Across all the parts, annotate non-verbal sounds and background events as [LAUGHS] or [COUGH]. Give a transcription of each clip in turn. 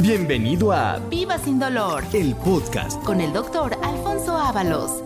Bienvenido a Viva sin dolor el podcast. con el doctor Alfonso Ábalos.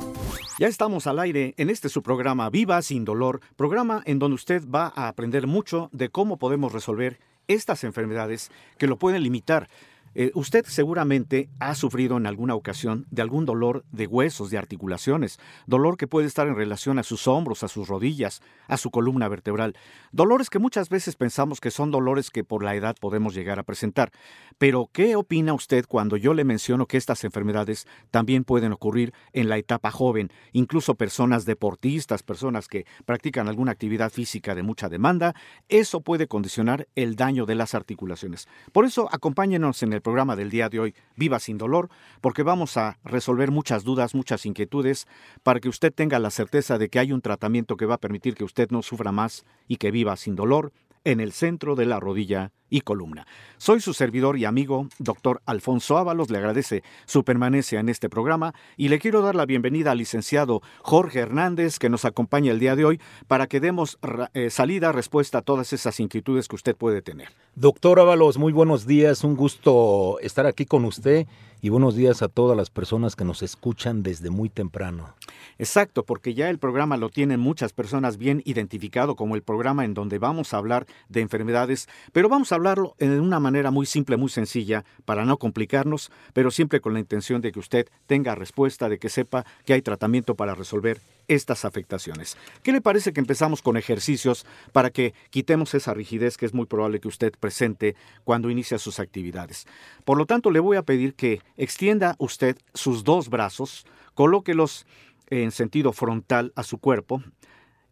Ya estamos al aire en este su programa Viva sin dolor, programa en donde usted va a aprender mucho de cómo podemos resolver estas enfermedades que lo pueden limitar. Eh, usted seguramente ha sufrido en alguna ocasión de algún dolor de huesos, de articulaciones, dolor que puede estar en relación a sus hombros, a sus rodillas, a su columna vertebral, dolores que muchas veces pensamos que son dolores que por la edad podemos llegar a presentar. Pero, ¿qué opina usted cuando yo le menciono que estas enfermedades también pueden ocurrir en la etapa joven? Incluso personas deportistas, personas que practican alguna actividad física de mucha demanda, eso puede condicionar el daño de las articulaciones. Por eso, acompáñenos en el programa del día de hoy, Viva sin dolor, porque vamos a resolver muchas dudas, muchas inquietudes, para que usted tenga la certeza de que hay un tratamiento que va a permitir que usted no sufra más y que viva sin dolor en el centro de la rodilla y columna. Soy su servidor y amigo, doctor Alfonso Ábalos, le agradece su permanencia en este programa y le quiero dar la bienvenida al licenciado Jorge Hernández, que nos acompaña el día de hoy, para que demos eh, salida, respuesta a todas esas inquietudes que usted puede tener. Doctor Ábalos, muy buenos días, un gusto estar aquí con usted y buenos días a todas las personas que nos escuchan desde muy temprano. Exacto, porque ya el programa lo tienen muchas personas bien identificado como el programa en donde vamos a hablar de enfermedades, pero vamos a hablarlo en una manera muy simple, muy sencilla, para no complicarnos, pero siempre con la intención de que usted tenga respuesta, de que sepa que hay tratamiento para resolver estas afectaciones. ¿Qué le parece que empezamos con ejercicios para que quitemos esa rigidez que es muy probable que usted presente cuando inicia sus actividades? Por lo tanto, le voy a pedir que extienda usted sus dos brazos, colóquelos en sentido frontal a su cuerpo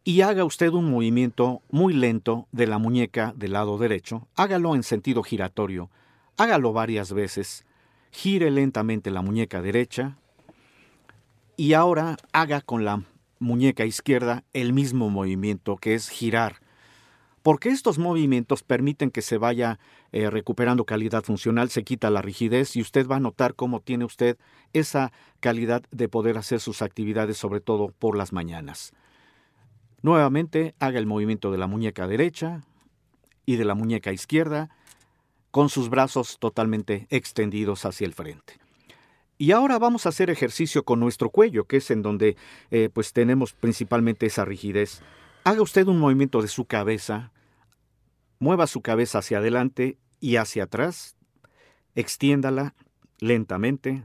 y haga usted un movimiento muy lento de la muñeca del lado derecho. Hágalo en sentido giratorio. Hágalo varias veces. Gire lentamente la muñeca derecha y ahora haga con la muñeca izquierda el mismo movimiento que es girar. Porque estos movimientos permiten que se vaya eh, recuperando calidad funcional, se quita la rigidez y usted va a notar cómo tiene usted esa calidad de poder hacer sus actividades, sobre todo por las mañanas. Nuevamente haga el movimiento de la muñeca derecha y de la muñeca izquierda con sus brazos totalmente extendidos hacia el frente. Y ahora vamos a hacer ejercicio con nuestro cuello, que es en donde eh, pues tenemos principalmente esa rigidez. Haga usted un movimiento de su cabeza, mueva su cabeza hacia adelante y hacia atrás, extiéndala lentamente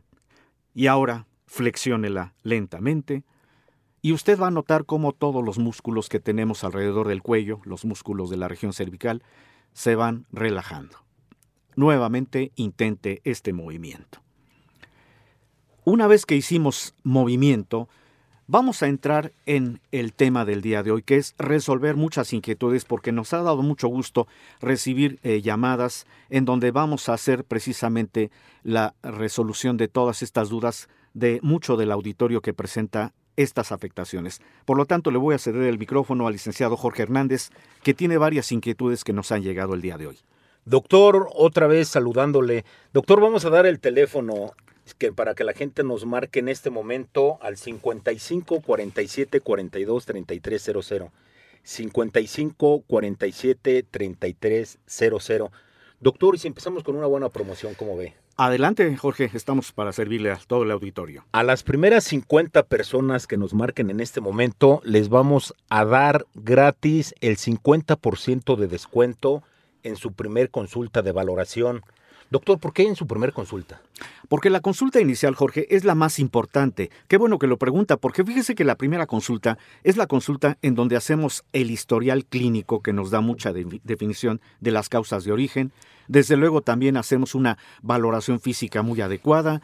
y ahora flexiónela lentamente y usted va a notar cómo todos los músculos que tenemos alrededor del cuello, los músculos de la región cervical, se van relajando. Nuevamente intente este movimiento. Una vez que hicimos movimiento, vamos a entrar en el tema del día de hoy, que es resolver muchas inquietudes, porque nos ha dado mucho gusto recibir eh, llamadas en donde vamos a hacer precisamente la resolución de todas estas dudas de mucho del auditorio que presenta estas afectaciones. Por lo tanto, le voy a ceder el micrófono al licenciado Jorge Hernández, que tiene varias inquietudes que nos han llegado el día de hoy. Doctor, otra vez saludándole. Doctor, vamos a dar el teléfono que para que la gente nos marque en este momento al 55 47 42 33 00. 55 47 33 00. Doctor, y si empezamos con una buena promoción, ¿cómo ve? Adelante, Jorge, estamos para servirle a todo el auditorio. A las primeras 50 personas que nos marquen en este momento, les vamos a dar gratis el 50% de descuento en su primer consulta de valoración. Doctor, ¿por qué en su primer consulta? Porque la consulta inicial, Jorge, es la más importante. Qué bueno que lo pregunta, porque fíjese que la primera consulta es la consulta en donde hacemos el historial clínico que nos da mucha de- definición de las causas de origen. Desde luego también hacemos una valoración física muy adecuada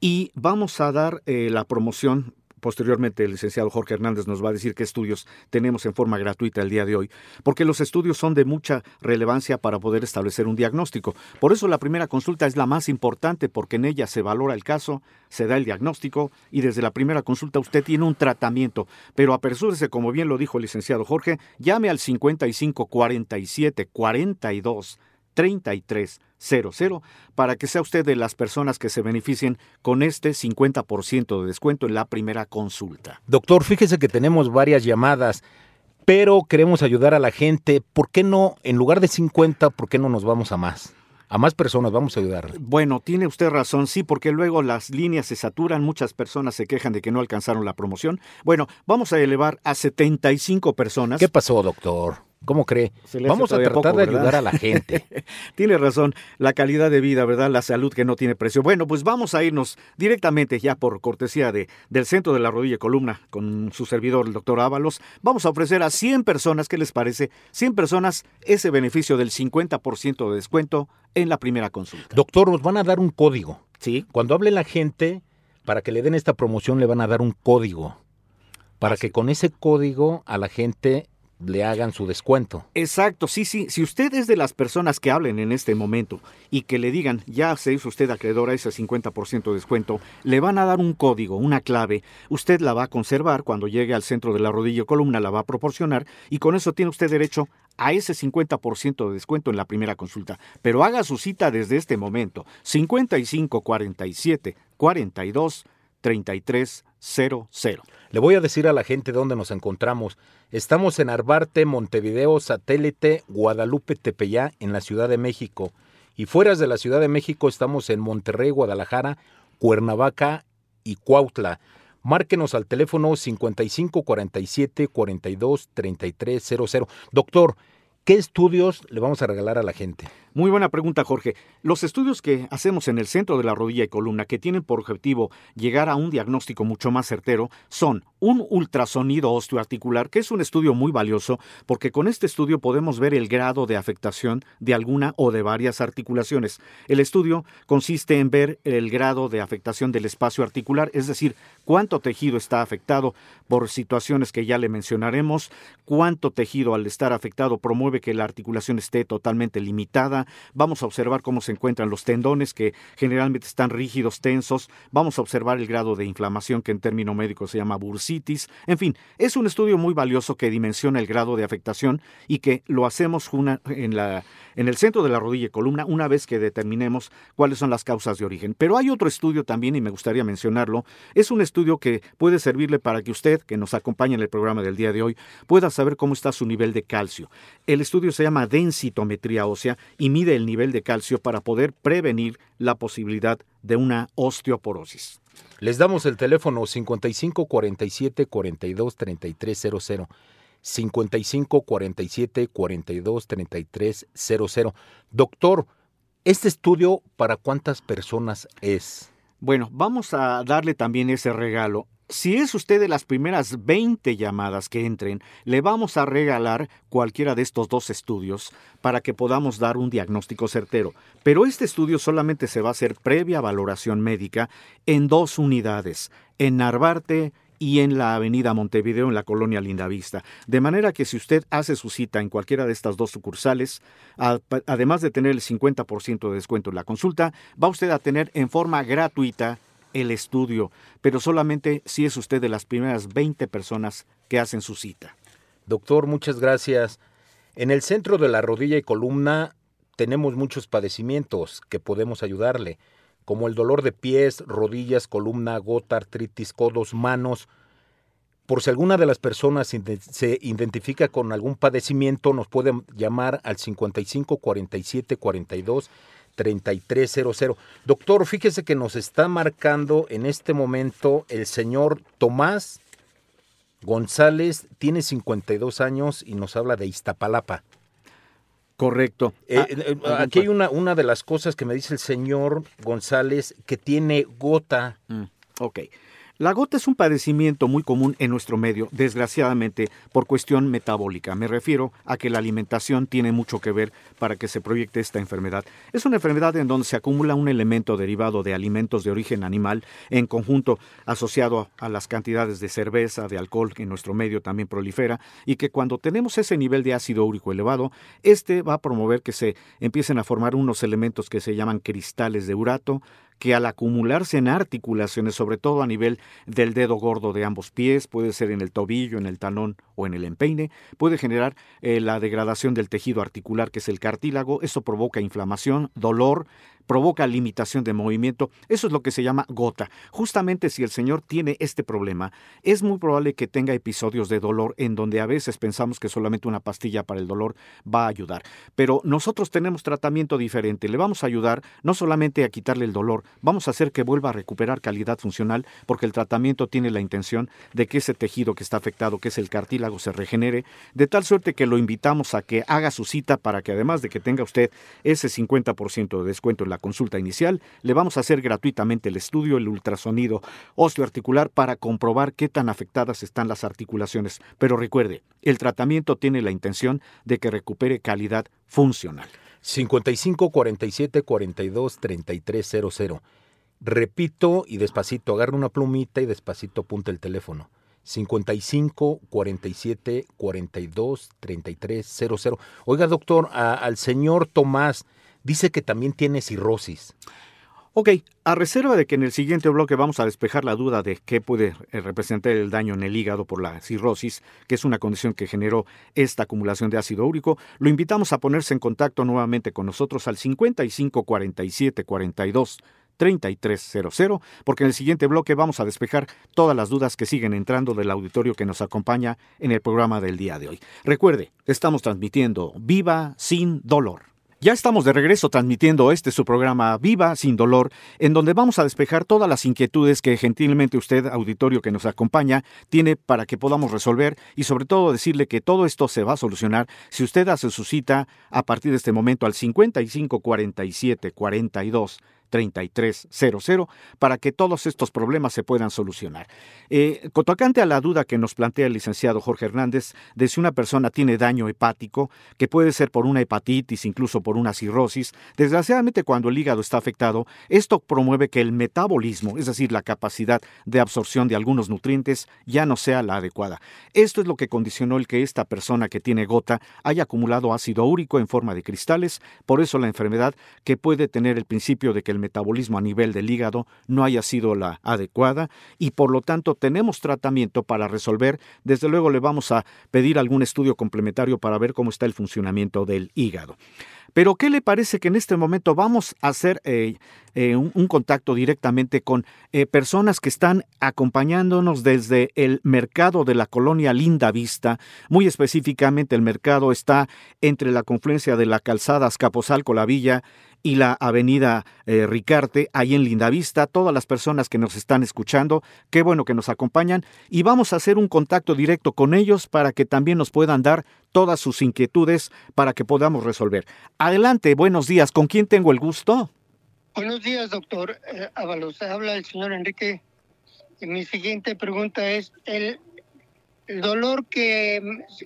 y vamos a dar eh, la promoción. Posteriormente, el licenciado Jorge Hernández nos va a decir qué estudios tenemos en forma gratuita el día de hoy, porque los estudios son de mucha relevancia para poder establecer un diagnóstico. Por eso la primera consulta es la más importante, porque en ella se valora el caso, se da el diagnóstico y desde la primera consulta usted tiene un tratamiento. Pero apresúrese, como bien lo dijo el licenciado Jorge, llame al 55 47 42 3300 para que sea usted de las personas que se beneficien con este 50% de descuento en la primera consulta. Doctor, fíjese que tenemos varias llamadas, pero queremos ayudar a la gente. ¿Por qué no, en lugar de 50, por qué no nos vamos a más? A más personas vamos a ayudar. Bueno, tiene usted razón, sí, porque luego las líneas se saturan, muchas personas se quejan de que no alcanzaron la promoción. Bueno, vamos a elevar a 75 personas. ¿Qué pasó, doctor? ¿Cómo cree? Vamos a tratar de ayudar a la gente. [LAUGHS] tiene razón, la calidad de vida, ¿verdad? La salud que no tiene precio. Bueno, pues vamos a irnos directamente ya por cortesía de, del Centro de la Rodilla y Columna con su servidor, el doctor Ábalos. Vamos a ofrecer a 100 personas, ¿qué les parece? 100 personas ese beneficio del 50% de descuento en la primera consulta. Doctor, nos van a dar un código. Sí. Cuando hable la gente, para que le den esta promoción, le van a dar un código. Para que con ese código a la gente le hagan su descuento. Exacto, sí, sí. Si usted es de las personas que hablen en este momento y que le digan, ya se hizo usted acreedor a ese 50% de descuento, le van a dar un código, una clave. Usted la va a conservar cuando llegue al centro de la rodilla o columna, la va a proporcionar y con eso tiene usted derecho a ese 50% de descuento en la primera consulta. Pero haga su cita desde este momento. 55 47 42 33 00. Le voy a decir a la gente dónde nos encontramos. Estamos en Arbarte, Montevideo, Satélite, Guadalupe, Tepeyá, en la Ciudad de México. Y fuera de la Ciudad de México estamos en Monterrey, Guadalajara, Cuernavaca y Cuautla. Márquenos al teléfono 5547 42 Doctor, ¿qué estudios le vamos a regalar a la gente? Muy buena pregunta, Jorge. Los estudios que hacemos en el centro de la rodilla y columna, que tienen por objetivo llegar a un diagnóstico mucho más certero, son un ultrasonido osteoarticular, que es un estudio muy valioso, porque con este estudio podemos ver el grado de afectación de alguna o de varias articulaciones. El estudio consiste en ver el grado de afectación del espacio articular, es decir, cuánto tejido está afectado por situaciones que ya le mencionaremos, cuánto tejido al estar afectado promueve que la articulación esté totalmente limitada, vamos a observar cómo se encuentran los tendones que generalmente están rígidos, tensos, vamos a observar el grado de inflamación que en término médico se llama bursitis, en fin, es un estudio muy valioso que dimensiona el grado de afectación y que lo hacemos en, la, en el centro de la rodilla y columna una vez que determinemos cuáles son las causas de origen. Pero hay otro estudio también y me gustaría mencionarlo, es un estudio que puede servirle para que usted, que nos acompaña en el programa del día de hoy, pueda saber cómo está su nivel de calcio. El estudio se llama densitometría ósea mide el nivel de calcio para poder prevenir la posibilidad de una osteoporosis. Les damos el teléfono 55 47 42 33 00. 55 47 42 33 00. Doctor, ¿este estudio para cuántas personas es? Bueno, vamos a darle también ese regalo si es usted de las primeras 20 llamadas que entren, le vamos a regalar cualquiera de estos dos estudios para que podamos dar un diagnóstico certero. Pero este estudio solamente se va a hacer previa valoración médica en dos unidades, en Narvarte y en la avenida Montevideo en la colonia Lindavista. De manera que si usted hace su cita en cualquiera de estas dos sucursales, además de tener el 50% de descuento en la consulta, va usted a tener en forma gratuita el estudio, pero solamente si es usted de las primeras 20 personas que hacen su cita. Doctor, muchas gracias. En el centro de la rodilla y columna tenemos muchos padecimientos que podemos ayudarle, como el dolor de pies, rodillas, columna, gota, artritis, codos, manos. Por si alguna de las personas se identifica con algún padecimiento, nos pueden llamar al 55 47 42 3300. Doctor, fíjese que nos está marcando en este momento el señor Tomás González, tiene 52 años y nos habla de Iztapalapa. Correcto. Eh, ah, eh, aquí hay una, una de las cosas que me dice el señor González que tiene gota. Mm, ok. La gota es un padecimiento muy común en nuestro medio, desgraciadamente, por cuestión metabólica. Me refiero a que la alimentación tiene mucho que ver para que se proyecte esta enfermedad. Es una enfermedad en donde se acumula un elemento derivado de alimentos de origen animal, en conjunto asociado a las cantidades de cerveza, de alcohol que en nuestro medio también prolifera, y que cuando tenemos ese nivel de ácido úrico elevado, este va a promover que se empiecen a formar unos elementos que se llaman cristales de urato, que al acumularse en articulaciones, sobre todo a nivel del dedo gordo de ambos pies, puede ser en el tobillo, en el talón o en el empeine, puede generar eh, la degradación del tejido articular que es el cartílago, eso provoca inflamación, dolor, provoca limitación de movimiento. Eso es lo que se llama gota. Justamente si el señor tiene este problema, es muy probable que tenga episodios de dolor en donde a veces pensamos que solamente una pastilla para el dolor va a ayudar. Pero nosotros tenemos tratamiento diferente. Le vamos a ayudar no solamente a quitarle el dolor, vamos a hacer que vuelva a recuperar calidad funcional porque el tratamiento tiene la intención de que ese tejido que está afectado, que es el cartílago, se regenere, de tal suerte que lo invitamos a que haga su cita para que además de que tenga usted ese 50% de descuento en la consulta inicial, le vamos a hacer gratuitamente el estudio, el ultrasonido osteoarticular para comprobar qué tan afectadas están las articulaciones. Pero recuerde, el tratamiento tiene la intención de que recupere calidad funcional. 55 47 42 33 00. Repito y despacito, agarra una plumita y despacito apunta el teléfono. 55 47 42 33 00. Oiga, doctor, a- al señor Tomás dice que también tiene cirrosis. Ok, a reserva de que en el siguiente bloque vamos a despejar la duda de qué puede eh, representar el daño en el hígado por la cirrosis, que es una condición que generó esta acumulación de ácido úrico, lo invitamos a ponerse en contacto nuevamente con nosotros al 55 47 42 3300, porque en el siguiente bloque vamos a despejar todas las dudas que siguen entrando del auditorio que nos acompaña en el programa del día de hoy. Recuerde, estamos transmitiendo Viva sin dolor. Ya estamos de regreso transmitiendo este su programa Viva sin dolor, en donde vamos a despejar todas las inquietudes que gentilmente usted, auditorio que nos acompaña, tiene para que podamos resolver y sobre todo decirle que todo esto se va a solucionar si usted hace su cita a partir de este momento al 55 47 42 3300 para que todos estos problemas se puedan solucionar. Eh, a la duda que nos plantea el licenciado Jorge Hernández de si una persona tiene daño hepático, que puede ser por una hepatitis, incluso por una cirrosis, desgraciadamente cuando el hígado está afectado, esto promueve que el metabolismo, es decir, la capacidad de absorción de algunos nutrientes, ya no sea la adecuada. Esto es lo que condicionó el que esta persona que tiene gota haya acumulado ácido úrico en forma de cristales, por eso la enfermedad que puede tener el principio de que el metabolismo a nivel del hígado no haya sido la adecuada y por lo tanto tenemos tratamiento para resolver. Desde luego le vamos a pedir algún estudio complementario para ver cómo está el funcionamiento del hígado. Pero ¿qué le parece que en este momento vamos a hacer eh, eh, un, contacto directamente con eh, personas que están acompañándonos desde el mercado de la colonia Linda Vista? Muy específicamente el mercado está entre la confluencia de la calzada Azcapotzalco, la Villa y la avenida Ricarte, ahí en Lindavista, todas las personas que nos están escuchando, qué bueno que nos acompañan y vamos a hacer un contacto directo con ellos para que también nos puedan dar todas sus inquietudes para que podamos resolver. Adelante, buenos días, ¿con quién tengo el gusto? Buenos días, doctor eh, Ábalos. Habla el señor Enrique. Y mi siguiente pregunta es, el, el dolor que,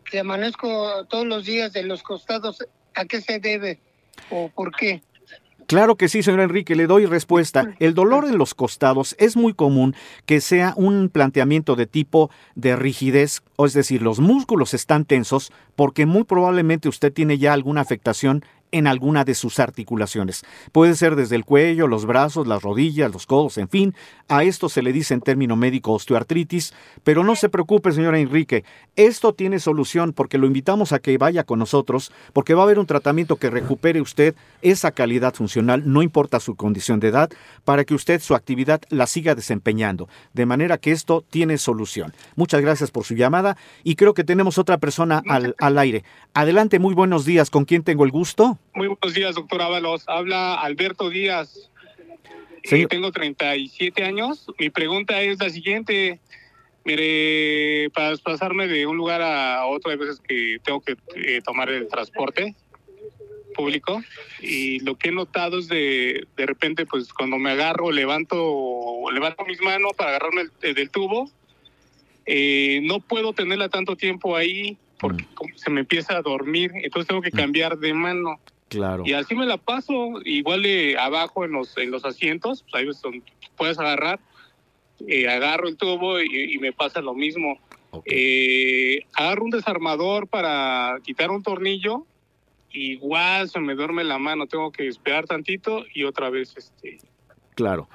que amanezco todos los días de los costados, ¿a qué se debe o por qué? Claro que sí, señor Enrique, le doy respuesta. El dolor en los costados es muy común que sea un planteamiento de tipo de rigidez, o es decir, los músculos están tensos porque muy probablemente usted tiene ya alguna afectación en alguna de sus articulaciones. Puede ser desde el cuello, los brazos, las rodillas, los codos, en fin. A esto se le dice en término médico osteoartritis, pero no se preocupe, señora Enrique, esto tiene solución porque lo invitamos a que vaya con nosotros, porque va a haber un tratamiento que recupere usted esa calidad funcional, no importa su condición de edad, para que usted su actividad la siga desempeñando. De manera que esto tiene solución. Muchas gracias por su llamada y creo que tenemos otra persona al, al aire. Adelante, muy buenos días. ¿Con quién tengo el gusto? Muy buenos días, doctor Ábalos. Habla Alberto Díaz. Eh, tengo 37 años. Mi pregunta es la siguiente. Mire, para desplazarme de un lugar a otro, hay veces que tengo que eh, tomar el transporte público y lo que he notado es de, de repente, pues cuando me agarro, levanto, levanto mis manos para agarrarme el, del tubo, eh, no puedo tenerla tanto tiempo ahí porque mm. se me empieza a dormir, entonces tengo que cambiar de mano. Claro. Y así me la paso, igual abajo en los, en los asientos, pues ahí donde puedes agarrar, eh, agarro el tubo y, y, me pasa lo mismo. Okay. Eh, agarro un desarmador para quitar un tornillo, igual se me duerme la mano, tengo que esperar tantito y otra vez este. Claro.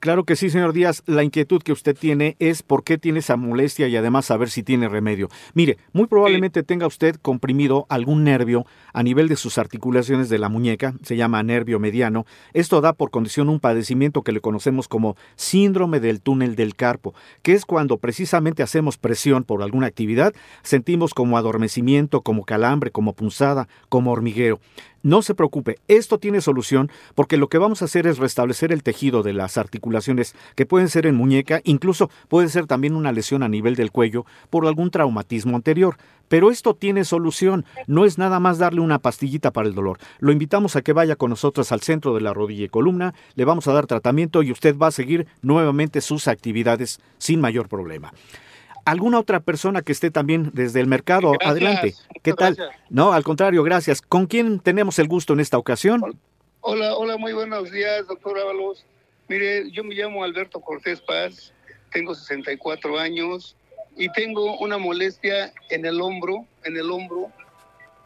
Claro que sí, señor Díaz. La inquietud que usted tiene es por qué tiene esa molestia y además saber si tiene remedio. Mire, muy probablemente tenga usted comprimido algún nervio a nivel de sus articulaciones de la muñeca, se llama nervio mediano. Esto da por condición un padecimiento que le conocemos como síndrome del túnel del carpo, que es cuando precisamente hacemos presión por alguna actividad, sentimos como adormecimiento, como calambre, como punzada, como hormigueo. No se preocupe, esto tiene solución porque lo que vamos a hacer es restablecer el tejido de las articulaciones que pueden ser en muñeca, incluso puede ser también una lesión a nivel del cuello por algún traumatismo anterior. Pero esto tiene solución, no es nada más darle una pastillita para el dolor. Lo invitamos a que vaya con nosotros al centro de la rodilla y columna, le vamos a dar tratamiento y usted va a seguir nuevamente sus actividades sin mayor problema alguna otra persona que esté también desde el mercado. Adelante. ¿Qué tal? No, al contrario, gracias. ¿Con quién tenemos el gusto en esta ocasión? Hola, hola, muy buenos días, doctor Ábalos. Mire, yo me llamo Alberto Cortés Paz, tengo 64 años y tengo una molestia en el hombro, en el hombro.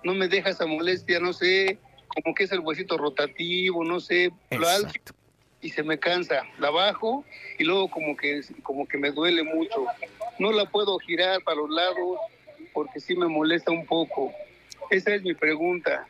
No me deja esa molestia, no sé, como que es el huesito rotativo, no sé, Exacto y se me cansa. La bajo y luego como que, como que me duele mucho. No la puedo girar para los lados porque sí me molesta un poco. Esa es mi pregunta.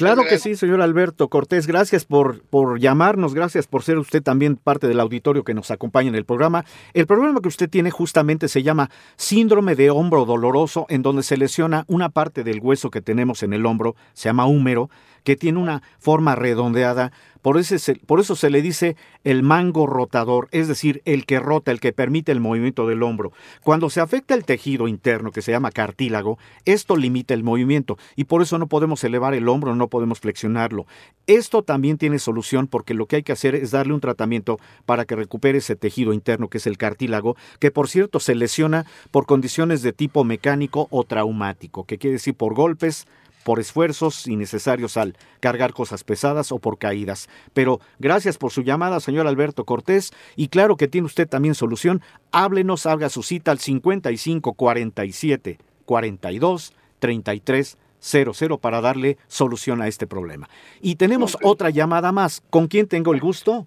Claro que sí, señor Alberto Cortés. Gracias por, por llamarnos, gracias por ser usted también parte del auditorio que nos acompaña en el programa. El problema que usted tiene justamente se llama síndrome de hombro doloroso, en donde se lesiona una parte del hueso que tenemos en el hombro, se llama húmero, que tiene una forma redondeada por, por eso se le dice el mango rotador, es decir, el que rota, el que permite el movimiento del hombro. Cuando se afecta el tejido interno, que se llama cartílago, esto limita el movimiento y por eso no podemos elevar el hombro, no podemos flexionarlo. Esto también tiene solución porque lo que hay que hacer es darle un tratamiento para que recupere ese tejido interno que es el cartílago, que por cierto se lesiona por condiciones de tipo mecánico o traumático, que quiere decir por golpes, por esfuerzos innecesarios al cargar cosas pesadas o por caídas. Pero gracias por su llamada, señor Alberto Cortés, y claro que tiene usted también solución. Háblenos, haga su cita al 55 47 42 33 00 para darle solución a este problema. Y tenemos otra llamada más. ¿Con quién tengo el gusto?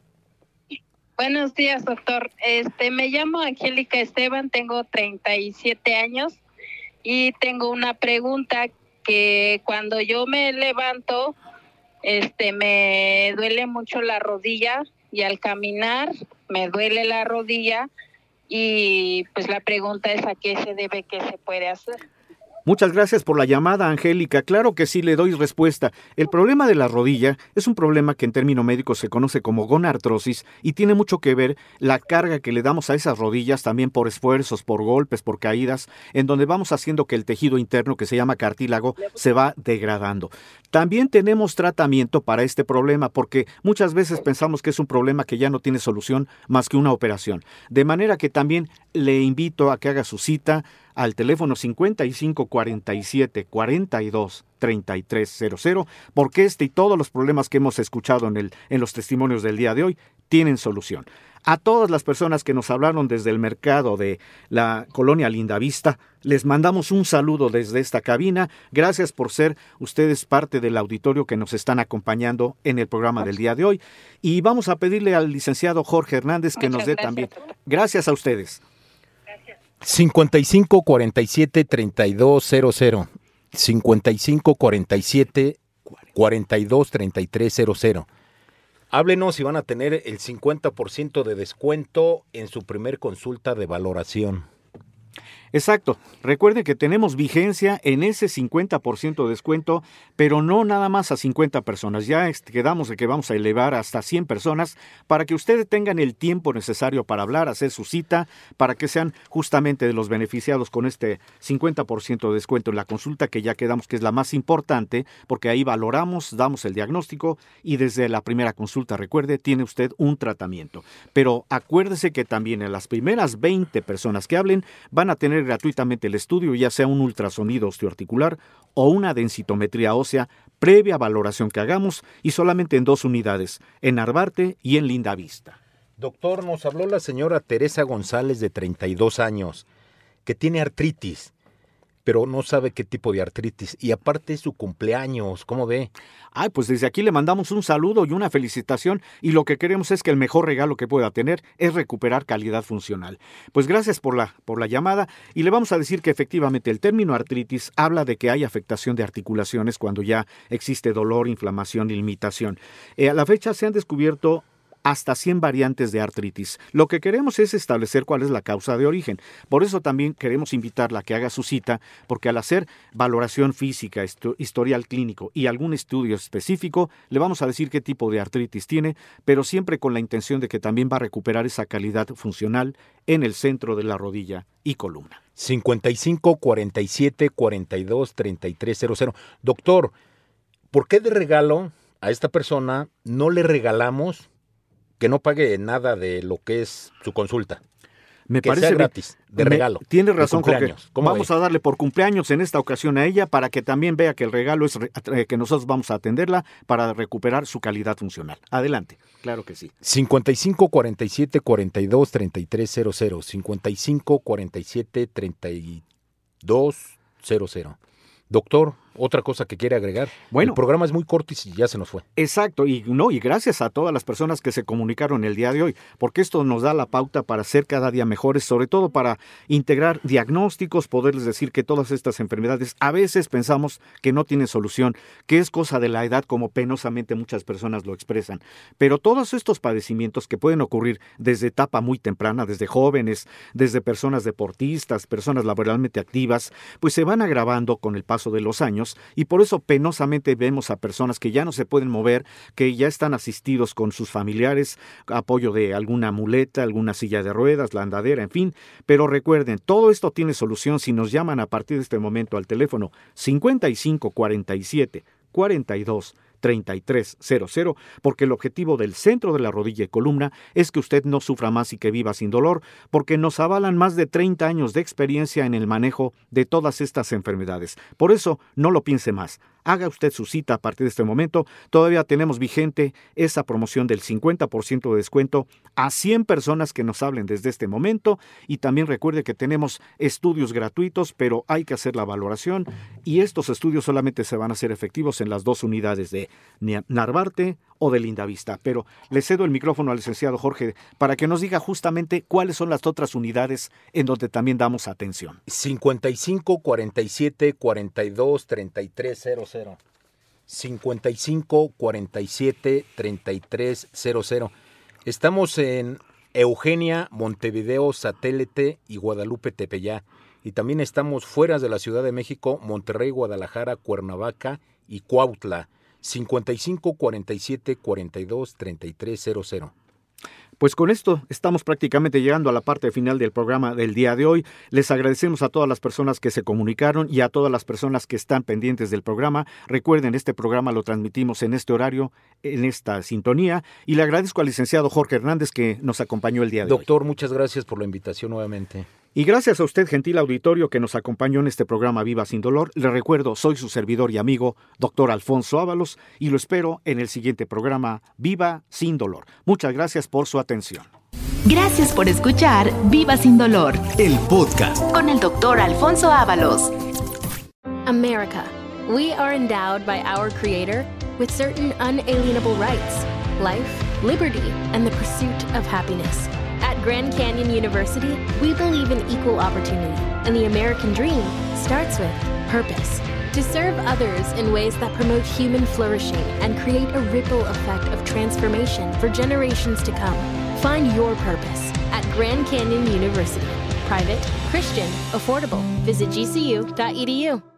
Buenos días, doctor. Este, me llamo Angélica Esteban, tengo 37 años y tengo una pregunta que cuando yo me levanto, este, me duele mucho la rodilla y al caminar me duele la rodilla y pues la pregunta es a qué se debe, qué se puede hacer. Muchas gracias por la llamada, Angélica. Claro que sí le doy respuesta. El problema de la rodilla es un problema que en término médico se conoce como gonartrosis y tiene mucho que ver la carga que le damos a esas rodillas también por esfuerzos, por golpes, por caídas, en donde vamos haciendo que el tejido interno que se llama cartílago se va degradando. También tenemos tratamiento para este problema porque muchas veces pensamos que es un problema que ya no tiene solución más que una operación. De manera que también le invito a que haga su cita al teléfono 55 47 42 3300, porque este y todos los problemas que hemos escuchado en, el, en los testimonios del día de hoy tienen solución. A todas las personas que nos hablaron desde el mercado de la colonia Lindavista, les mandamos un saludo desde esta cabina. Gracias por ser ustedes parte del auditorio que nos están acompañando en el programa del día de hoy. Y vamos a pedirle al licenciado Jorge Hernández que nos dé también. Gracias a ustedes. 55 47 32 00. 55 47 42 33 00. Háblenos si van a tener el 50% de descuento en su primer consulta de valoración. Exacto. Recuerden que tenemos vigencia en ese 50% de descuento, pero no nada más a 50 personas. Ya quedamos de que vamos a elevar hasta 100 personas para que ustedes tengan el tiempo necesario para hablar, hacer su cita, para que sean justamente de los beneficiados con este 50% de descuento en la consulta, que ya quedamos que es la más importante, porque ahí valoramos, damos el diagnóstico y desde la primera consulta, recuerde, tiene usted un tratamiento. Pero acuérdese que también en las primeras 20 personas que hablen van a tener gratuitamente el estudio, ya sea un ultrasonido osteoarticular o una densitometría ósea, previa valoración que hagamos y solamente en dos unidades, en Arbarte y en Linda Vista. Doctor, nos habló la señora Teresa González de 32 años, que tiene artritis. Pero no sabe qué tipo de artritis. Y aparte su cumpleaños, ¿cómo ve? Ay, pues desde aquí le mandamos un saludo y una felicitación y lo que queremos es que el mejor regalo que pueda tener es recuperar calidad funcional. Pues gracias por la, por la llamada y le vamos a decir que efectivamente el término artritis habla de que hay afectación de articulaciones cuando ya existe dolor, inflamación limitación. Eh, a la fecha se han descubierto hasta 100 variantes de artritis. Lo que queremos es establecer cuál es la causa de origen. Por eso también queremos invitarla a que haga su cita, porque al hacer valoración física, historial clínico y algún estudio específico, le vamos a decir qué tipo de artritis tiene, pero siempre con la intención de que también va a recuperar esa calidad funcional en el centro de la rodilla y columna. 55 47 42 33 00. Doctor, ¿por qué de regalo a esta persona no le regalamos que no pague nada de lo que es su consulta. Me parece gratis, de regalo. Tiene razón, Jorge. Vamos a darle por cumpleaños en esta ocasión a ella para que también vea que el regalo es eh, que nosotros vamos a atenderla para recuperar su calidad funcional. Adelante, claro que sí. 55 47 42 33 00. 55 47 32 00. Doctor, otra cosa que quiere agregar. Bueno, el programa es muy corto y ya se nos fue. Exacto, y no, y gracias a todas las personas que se comunicaron el día de hoy, porque esto nos da la pauta para ser cada día mejores, sobre todo para integrar diagnósticos, poderles decir que todas estas enfermedades a veces pensamos que no tienen solución, que es cosa de la edad como penosamente muchas personas lo expresan. Pero todos estos padecimientos que pueden ocurrir desde etapa muy temprana, desde jóvenes, desde personas deportistas, personas laboralmente activas, pues se van agravando con el paso de los años y por eso penosamente vemos a personas que ya no se pueden mover, que ya están asistidos con sus familiares, apoyo de alguna muleta, alguna silla de ruedas, la andadera, en fin. Pero recuerden, todo esto tiene solución si nos llaman a partir de este momento al teléfono 5547 42 3300, porque el objetivo del centro de la rodilla y columna es que usted no sufra más y que viva sin dolor, porque nos avalan más de 30 años de experiencia en el manejo de todas estas enfermedades. Por eso, no lo piense más. Haga usted su cita a partir de este momento. Todavía tenemos vigente esa promoción del 50% de descuento a 100 personas que nos hablen desde este momento. Y también recuerde que tenemos estudios gratuitos, pero hay que hacer la valoración. Y estos estudios solamente se van a hacer efectivos en las dos unidades de Narvarte o de Lindavista. Pero le cedo el micrófono al licenciado Jorge para que nos diga justamente cuáles son las otras unidades en donde también damos atención. 55 47 42 33 00. 55 47 33 00. Estamos en Eugenia, Montevideo, Satélite y Guadalupe Tepeyá. Y también estamos fuera de la Ciudad de México, Monterrey, Guadalajara, Cuernavaca y Cuautla. 55 47 42 33 00. Pues con esto estamos prácticamente llegando a la parte final del programa del día de hoy. Les agradecemos a todas las personas que se comunicaron y a todas las personas que están pendientes del programa. Recuerden, este programa lo transmitimos en este horario, en esta sintonía, y le agradezco al licenciado Jorge Hernández que nos acompañó el día de hoy. Doctor, muchas gracias por la invitación nuevamente. Y gracias a usted, gentil auditorio, que nos acompañó en este programa Viva Sin Dolor. Le recuerdo, soy su servidor y amigo, doctor Alfonso Ábalos, y lo espero en el siguiente programa Viva Sin Dolor. Muchas gracias por su atención. Gracias por escuchar Viva Sin Dolor, el podcast con el doctor Alfonso Ábalos. America. We are endowed by our Creator with certain unalienable rights life, liberty, and the pursuit of happiness. Grand Canyon University, we believe in equal opportunity, and the American dream starts with purpose. To serve others in ways that promote human flourishing and create a ripple effect of transformation for generations to come. Find your purpose at Grand Canyon University. Private, Christian, affordable. Visit gcu.edu.